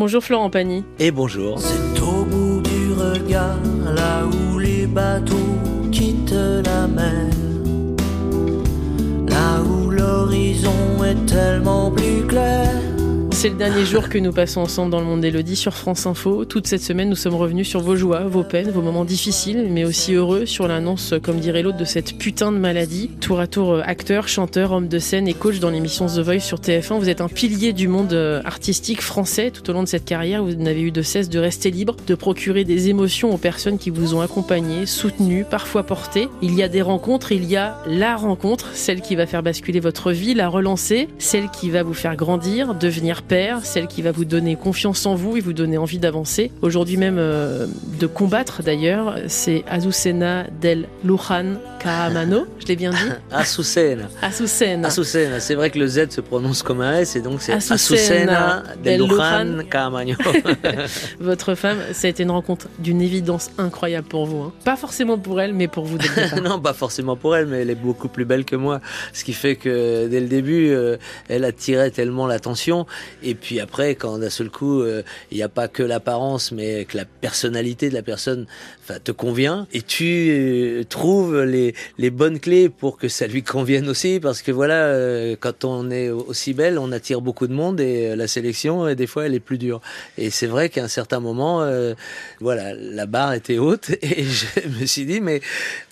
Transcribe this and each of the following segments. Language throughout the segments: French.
Bonjour Florent Pagny. Et bonjour. C'est au bout du regard, là où les bateaux quittent la mer. Là où l'horizon est tellement. C'est le dernier jour que nous passons ensemble dans le monde d'Elodie sur France Info. Toute cette semaine, nous sommes revenus sur vos joies, vos peines, vos moments difficiles, mais aussi heureux sur l'annonce, comme dirait l'autre, de cette putain de maladie. Tour à tour euh, acteur, chanteur, homme de scène et coach dans l'émission The Voice sur TF1. Vous êtes un pilier du monde euh, artistique français tout au long de cette carrière. Vous n'avez eu de cesse de rester libre, de procurer des émotions aux personnes qui vous ont accompagné, soutenu, parfois porté. Il y a des rencontres, il y a la rencontre, celle qui va faire basculer votre vie, la relancer, celle qui va vous faire grandir, devenir celle qui va vous donner confiance en vous et vous donner envie d'avancer. Aujourd'hui même euh, de combattre d'ailleurs, c'est Azucena del Lujan Caamano, je l'ai bien dit Azucena. Azucena. Azucena, c'est vrai que le Z se prononce comme un S et donc c'est Azucena del Lujan Caamano. Votre femme, ça a été une rencontre d'une évidence incroyable pour vous. Hein. Pas forcément pour elle, mais pour vous. non, pas forcément pour elle, mais elle est beaucoup plus belle que moi. Ce qui fait que dès le début, euh, elle attirait tellement l'attention et puis après, quand d'un seul coup, euh, il n'y a pas que l'apparence, mais que la personnalité de la personne te convient, et tu euh, trouves les, bonnes clés pour que ça lui convienne aussi, parce que voilà, euh, quand on est aussi belle, on attire beaucoup de monde, et la sélection, des fois, elle est plus dure. Et c'est vrai qu'à un certain moment, voilà, la barre était haute, et je me suis dit, mais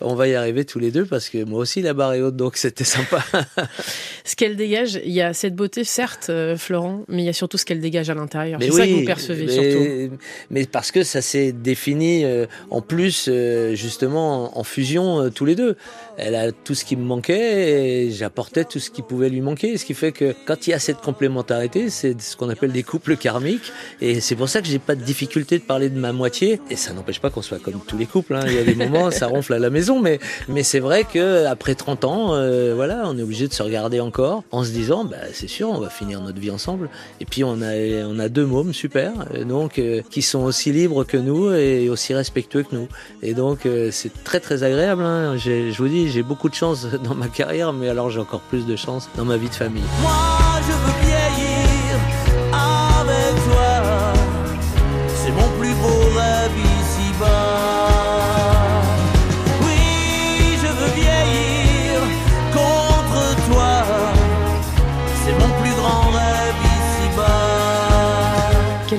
on va y arriver tous les deux, parce que moi aussi, la barre est haute, donc c'était sympa. Ce qu'elle dégage, il y a cette beauté, certes, Florent, il y a surtout ce qu'elle dégage à l'intérieur. C'est ça que vous percevez mais, surtout. Mais parce que ça s'est défini euh, en plus euh, justement en, fusion euh, tous les deux. Elle a tout ce qui me manquait et j'apportais tout ce qui pouvait lui manquer. Ce qui fait que quand il y a cette complémentarité, c'est ce qu'on appelle des couples karmiques. Et c'est pour ça que j'ai pas de difficulté de parler de ma moitié. Et ça n'empêche pas qu'on soit comme tous les couples. Hein. Il y a des moments, ça ronfle à la maison, mais mais c'est vrai que après 30 ans, voilà, on est obligé de se regarder encore en se disant, bah, c'est sûr, on va finir notre vie ensemble. Et puis on a, on a deux mômes super, euh, donc euh, qui sont aussi libres que nous et aussi respectueux que nous. Et donc euh, c'est très très agréable. Hein. Je vous dis, j'ai beaucoup de chance dans ma carrière, mais alors j'ai encore plus de chance dans ma vie de famille.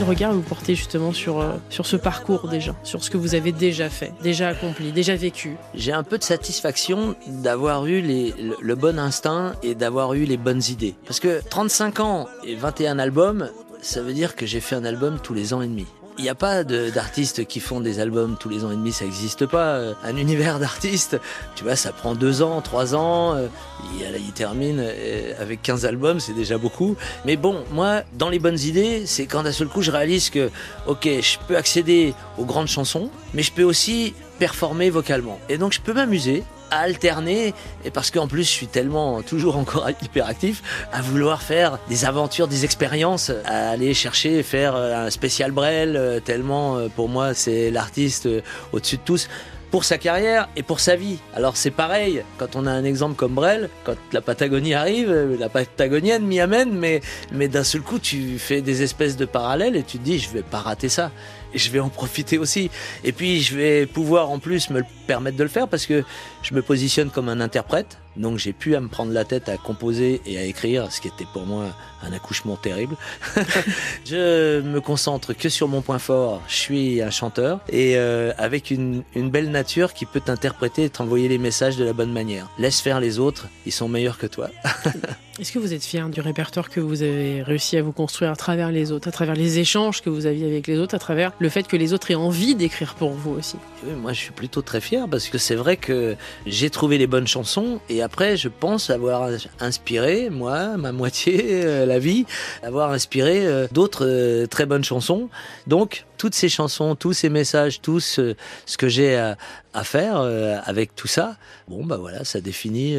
Regard vous portez justement sur, euh, sur ce parcours déjà, sur ce que vous avez déjà fait, déjà accompli, déjà vécu J'ai un peu de satisfaction d'avoir eu les, le, le bon instinct et d'avoir eu les bonnes idées. Parce que 35 ans et 21 albums, ça veut dire que j'ai fait un album tous les ans et demi. Il n'y a pas d'artistes qui font des albums tous les ans et demi, ça n'existe pas. Un univers d'artistes, tu vois, ça prend deux ans, trois ans. Euh, il, il termine euh, avec 15 albums, c'est déjà beaucoup. Mais bon, moi, dans les bonnes idées, c'est quand d'un seul coup je réalise que, ok, je peux accéder aux grandes chansons, mais je peux aussi performer vocalement. Et donc je peux m'amuser alterner, et parce qu'en plus je suis tellement toujours encore hyper actif, à vouloir faire des aventures, des expériences, à aller chercher, faire euh, un spécial Brel, euh, tellement euh, pour moi c'est l'artiste au-dessus de tous pour sa carrière et pour sa vie. Alors c'est pareil, quand on a un exemple comme Brel, quand la Patagonie arrive, la Patagonienne m'y amène, mais, mais d'un seul coup tu fais des espèces de parallèles et tu te dis je vais pas rater ça je vais en profiter aussi. Et puis je vais pouvoir en plus me permettre de le faire parce que je me positionne comme un interprète. Donc j'ai pu à me prendre la tête à composer et à écrire, ce qui était pour moi un accouchement terrible. je me concentre que sur mon point fort. Je suis un chanteur et euh, avec une, une, belle nature qui peut t'interpréter et t'envoyer les messages de la bonne manière. Laisse faire les autres, ils sont meilleurs que toi. Est-ce que vous êtes fier du répertoire que vous avez réussi à vous construire à travers les autres, à travers les échanges que vous aviez avec les autres, à travers le fait que les autres aient envie d'écrire pour vous aussi? Oui, Moi, je suis plutôt très fier parce que c'est vrai que j'ai trouvé les bonnes chansons et après, je pense avoir inspiré, moi, ma moitié, euh, la vie, avoir inspiré euh, d'autres euh, très bonnes chansons. Donc, toutes ces chansons, tous ces messages, tout ce, ce que j'ai à, à, faire avec tout ça, bon, bah voilà, ça définit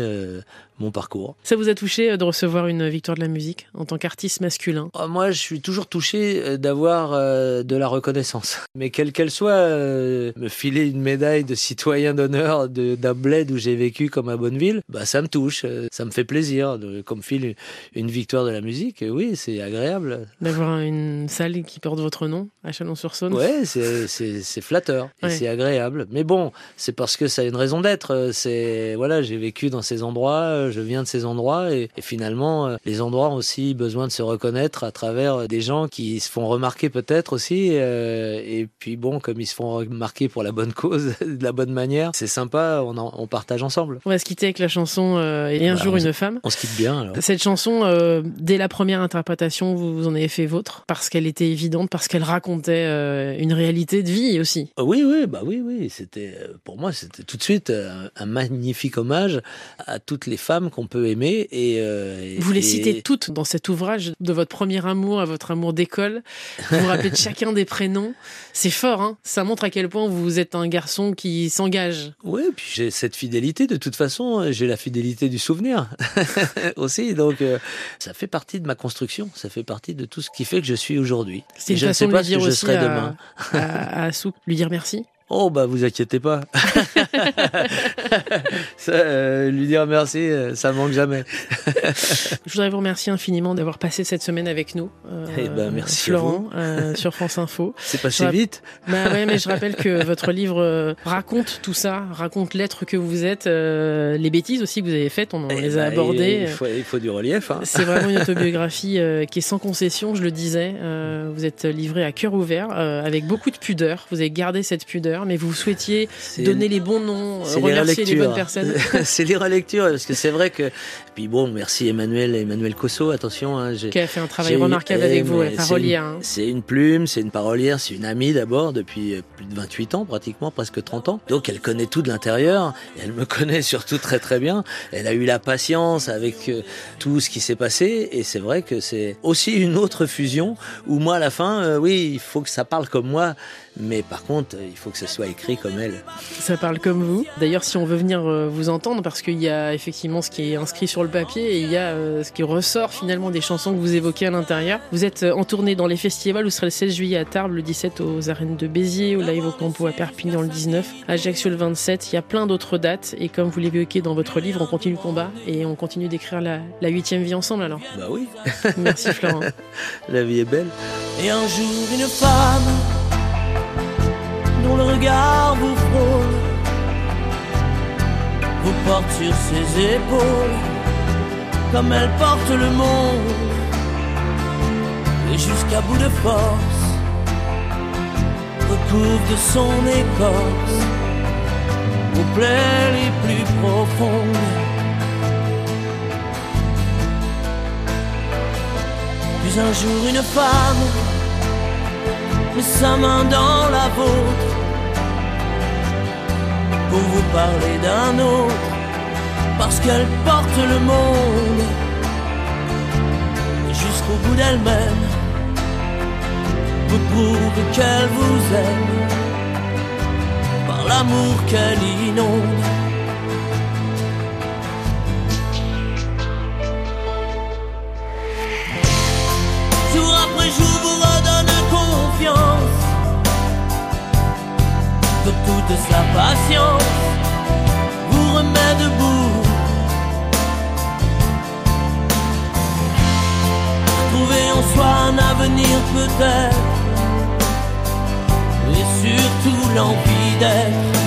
mon parcours. Ça vous a touché de recevoir une victoire de la musique en tant qu'artiste masculin? Oh, Moi, je suis toujours touché d'avoir de la reconnaissance. Mais quelle qu'elle soit, me filer une médaille de citoyen d'honneur d'un bled où j'ai vécu comme à Bonneville, bah, ça me touche, ça me fait plaisir. Comme file une victoire de la musique, oui, c'est agréable. D'avoir une salle qui porte votre nom à Ouais, c'est flatteur et c'est agréable. Mais bon, c'est parce que ça a une raison d'être. C'est voilà, j'ai vécu dans ces endroits, je viens de ces endroits et, finalement, les endroits ont aussi besoin de se reconnaître à travers des gens qui se font remarquer peut-être aussi. Euh, et puis bon, comme ils se font remarquer pour la bonne cause, de la bonne manière, c'est sympa, on, on partage ensemble. On va se quitter avec la chanson euh, Et un jour une femme. On se quitte bien alors. Cette chanson, euh, dès la première interprétation, vous en avez fait vôtre parce qu'elle était évidente, parce qu'elle racontait une réalité de vie aussi. Oui, oui, bah oui, oui. C'était pour moi, c'était tout de suite un, magnifique hommage à toutes les femmes qu'on peut aimer. Et, vous les citez toutes dans cet ouvrage de votre premier amour à votre amour d'école. Vous vous rappelez de chacun des prénoms. C'est fort, hein ça montre à quel point vous êtes un garçon qui s'engage. Oui, puis j'ai cette fidélité. De toute façon, j'ai la fidélité du souvenir aussi. Donc, euh, ça fait partie de ma construction. Ça fait partie de tout ce qui fait que je suis aujourd'hui. C'est je ne sais pas ce que je serai demain. À, à Souk, lui dire merci. Oh bah vous inquiétez pas. ça, euh, lui dire merci, euh, ça manque jamais. Je voudrais vous remercier infiniment d'avoir passé cette semaine avec nous. Euh, eh ben merci Florent sur France Info. C'est passé vite. Bah ouais, mais je rappelle que votre livre raconte tout ça, raconte l'être que vous êtes, les bêtises aussi que vous avez faites, on, eh les a ben, abordées. Il faut, il faut, du relief. Hein. C'est vraiment une autobiographie qui est sans concession, je le disais. vous êtes livré à cœur ouvert, avec beaucoup de pudeur. Vous avez gardé cette pudeur mais vous souhaitiez donner les bons noms, remercier les, bonnes personnes. c'est les relectures, parce que c'est vrai que. Puis bon, merci Emmanuel, Emmanuel Cosso, attention. Hein, qui a fait un travail remarquable avec vous, parolière. Hein. C'est une, plume, c'est une parolière, c'est une amie d'abord depuis euh, plus de 28 ans, pratiquement, presque 30 ans. Donc elle connaît tout de l'intérieur, elle me connaît surtout très très bien. Elle a eu la patience avec euh, tout ce qui s'est passé, et c'est vrai que c'est aussi une autre fusion où moi à la fin, euh, oui, il faut que ça parle comme moi. Mais par contre, il faut que ce soit écrit comme elle. Ça parle comme vous. D'ailleurs, si on veut venir euh, vous entendre, parce qu'il y a effectivement ce qui est inscrit sur le papier et il y a euh, ce qui ressort finalement des chansons que vous évoquez à l'intérieur. Vous êtes euh, en tournée dans les festivals. Vous serez le 16 juillet à Tarbes, le 17 aux arènes de Béziers, au Live au Campo à Perpignan le 19, à Ajaccio le 27. Il y a plein d'autres dates. Et comme vous l'évoquez dans votre livre, on continue le combat et on continue d'écrire la huitième vie ensemble alors. Bah oui. Merci Florent. la vie est belle. Et un jour, une femme le regard vous frôle, vous porte sur ses épaules, comme elle porte le monde, et jusqu'à bout de force, recouvre de son écorce vos plaies les plus profondes. Puis un jour une femme met sa main dans la vôtre parler d'un autre, parce qu'elle porte le monde jusqu'au bout d'elle-même, vous prouve qu'elle vous aime par l'amour qu'elle inonde. Jour après jour vous redonne confiance. De toute sa patience en soi un avenir peut-être, et surtout l'envie d'être.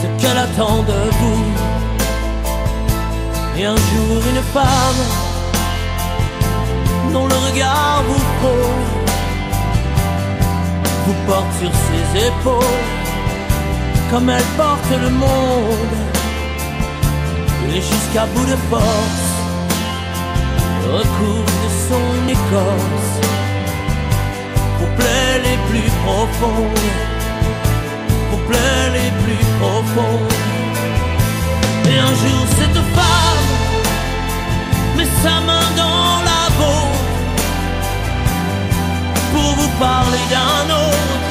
Ce qu'elle attend de vous. Et un jour une femme dont le regard vous pose vous porte sur ses épaules, comme elle porte le monde, et jusqu'à bout de force, recouvre de son écorce, Vos plaies les plus profondes, Vos plaies les plus profondes. Et un jour cette femme met sa main dans la vôtre pour vous parler d'un autre,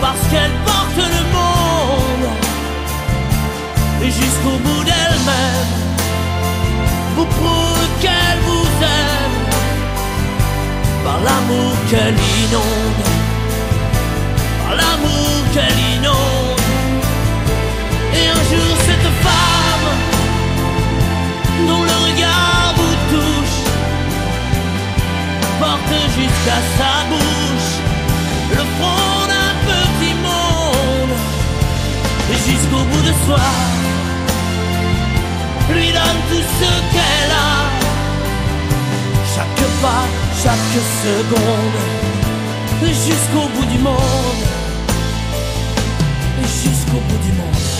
parce qu'elle porte le monde, et jusqu'au bout d'elle-même, vous prouve qu'elle vous par l'amour qu'elle inonde, par l'amour qu'elle inonde. Et un jour cette femme dont le regard vous touche porte jusqu'à sa bouche le front d'un petit monde et jusqu'au bout de soi lui donne tout ce qu'elle chaque seconde jusqu'au bout du monde. Jusqu'au bout du monde